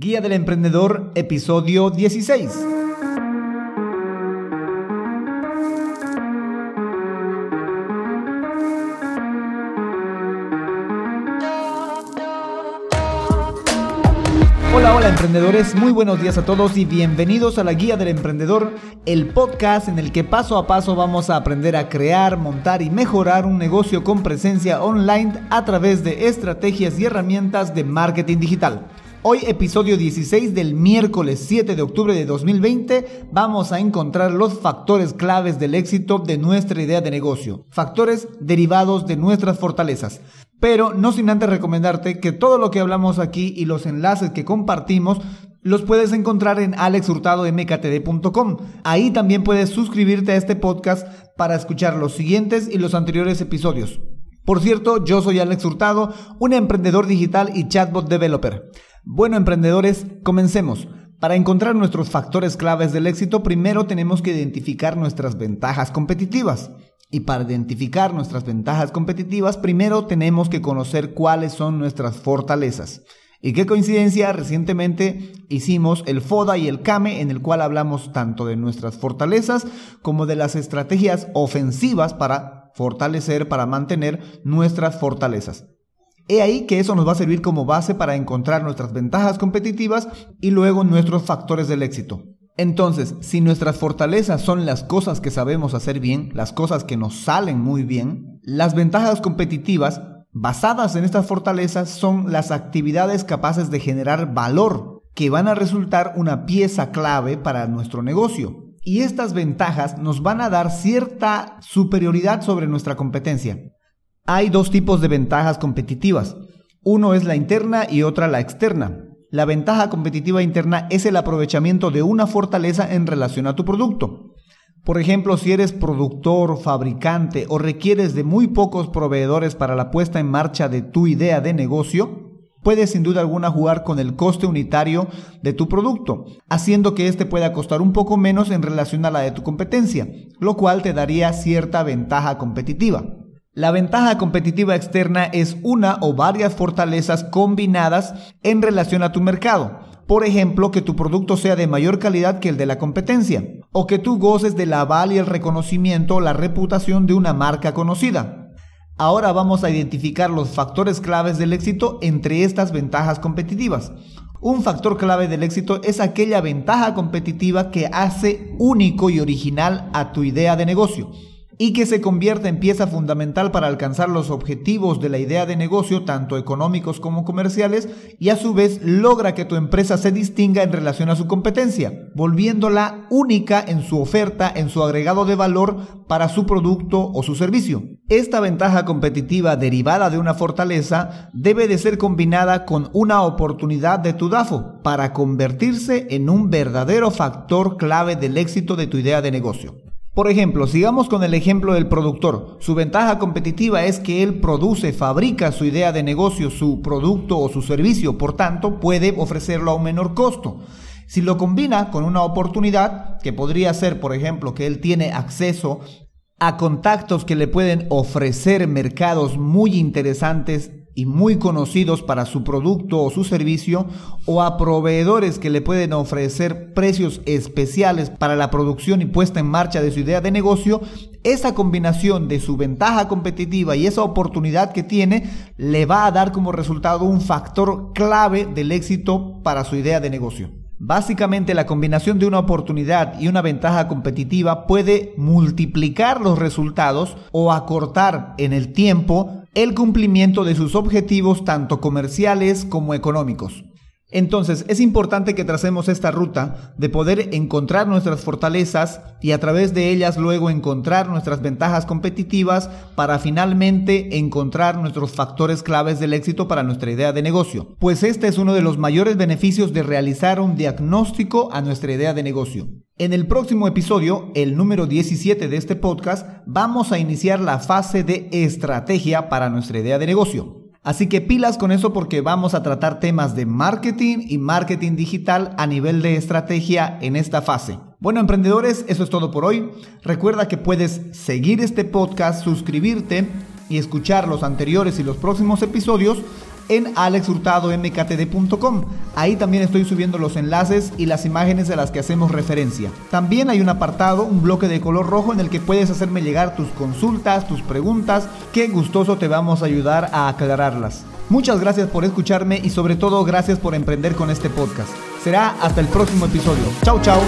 Guía del Emprendedor, episodio 16. Hola, hola emprendedores, muy buenos días a todos y bienvenidos a la Guía del Emprendedor, el podcast en el que paso a paso vamos a aprender a crear, montar y mejorar un negocio con presencia online a través de estrategias y herramientas de marketing digital. Hoy episodio 16 del miércoles 7 de octubre de 2020 vamos a encontrar los factores claves del éxito de nuestra idea de negocio, factores derivados de nuestras fortalezas. Pero no sin antes recomendarte que todo lo que hablamos aquí y los enlaces que compartimos los puedes encontrar en alexhurtadomktd.com. Ahí también puedes suscribirte a este podcast para escuchar los siguientes y los anteriores episodios. Por cierto, yo soy Alex Hurtado, un emprendedor digital y chatbot developer. Bueno, emprendedores, comencemos. Para encontrar nuestros factores claves del éxito, primero tenemos que identificar nuestras ventajas competitivas. Y para identificar nuestras ventajas competitivas, primero tenemos que conocer cuáles son nuestras fortalezas. Y qué coincidencia, recientemente hicimos el FODA y el CAME en el cual hablamos tanto de nuestras fortalezas como de las estrategias ofensivas para fortalecer, para mantener nuestras fortalezas. He ahí que eso nos va a servir como base para encontrar nuestras ventajas competitivas y luego nuestros factores del éxito. Entonces, si nuestras fortalezas son las cosas que sabemos hacer bien, las cosas que nos salen muy bien, las ventajas competitivas basadas en estas fortalezas son las actividades capaces de generar valor que van a resultar una pieza clave para nuestro negocio y estas ventajas nos van a dar cierta superioridad sobre nuestra competencia. Hay dos tipos de ventajas competitivas. Uno es la interna y otra la externa. La ventaja competitiva interna es el aprovechamiento de una fortaleza en relación a tu producto. Por ejemplo, si eres productor, fabricante o requieres de muy pocos proveedores para la puesta en marcha de tu idea de negocio, puedes sin duda alguna jugar con el coste unitario de tu producto, haciendo que éste pueda costar un poco menos en relación a la de tu competencia, lo cual te daría cierta ventaja competitiva. La ventaja competitiva externa es una o varias fortalezas combinadas en relación a tu mercado. Por ejemplo, que tu producto sea de mayor calidad que el de la competencia, o que tú goces del aval y el reconocimiento o la reputación de una marca conocida. Ahora vamos a identificar los factores claves del éxito entre estas ventajas competitivas. Un factor clave del éxito es aquella ventaja competitiva que hace único y original a tu idea de negocio y que se convierte en pieza fundamental para alcanzar los objetivos de la idea de negocio, tanto económicos como comerciales, y a su vez logra que tu empresa se distinga en relación a su competencia, volviéndola única en su oferta, en su agregado de valor para su producto o su servicio. Esta ventaja competitiva derivada de una fortaleza debe de ser combinada con una oportunidad de tu DAFO para convertirse en un verdadero factor clave del éxito de tu idea de negocio. Por ejemplo, sigamos con el ejemplo del productor. Su ventaja competitiva es que él produce, fabrica su idea de negocio, su producto o su servicio, por tanto puede ofrecerlo a un menor costo. Si lo combina con una oportunidad, que podría ser, por ejemplo, que él tiene acceso a contactos que le pueden ofrecer mercados muy interesantes y muy conocidos para su producto o su servicio o a proveedores que le pueden ofrecer precios especiales para la producción y puesta en marcha de su idea de negocio, esa combinación de su ventaja competitiva y esa oportunidad que tiene le va a dar como resultado un factor clave del éxito para su idea de negocio. Básicamente la combinación de una oportunidad y una ventaja competitiva puede multiplicar los resultados o acortar en el tiempo el cumplimiento de sus objetivos tanto comerciales como económicos. Entonces es importante que tracemos esta ruta de poder encontrar nuestras fortalezas y a través de ellas luego encontrar nuestras ventajas competitivas para finalmente encontrar nuestros factores claves del éxito para nuestra idea de negocio. Pues este es uno de los mayores beneficios de realizar un diagnóstico a nuestra idea de negocio. En el próximo episodio, el número 17 de este podcast, vamos a iniciar la fase de estrategia para nuestra idea de negocio. Así que pilas con eso porque vamos a tratar temas de marketing y marketing digital a nivel de estrategia en esta fase. Bueno, emprendedores, eso es todo por hoy. Recuerda que puedes seguir este podcast, suscribirte y escuchar los anteriores y los próximos episodios en alexhurtadomktd.com. Ahí también estoy subiendo los enlaces y las imágenes a las que hacemos referencia. También hay un apartado, un bloque de color rojo en el que puedes hacerme llegar tus consultas, tus preguntas, que gustoso te vamos a ayudar a aclararlas. Muchas gracias por escucharme y sobre todo gracias por emprender con este podcast. Será hasta el próximo episodio. Chau chau.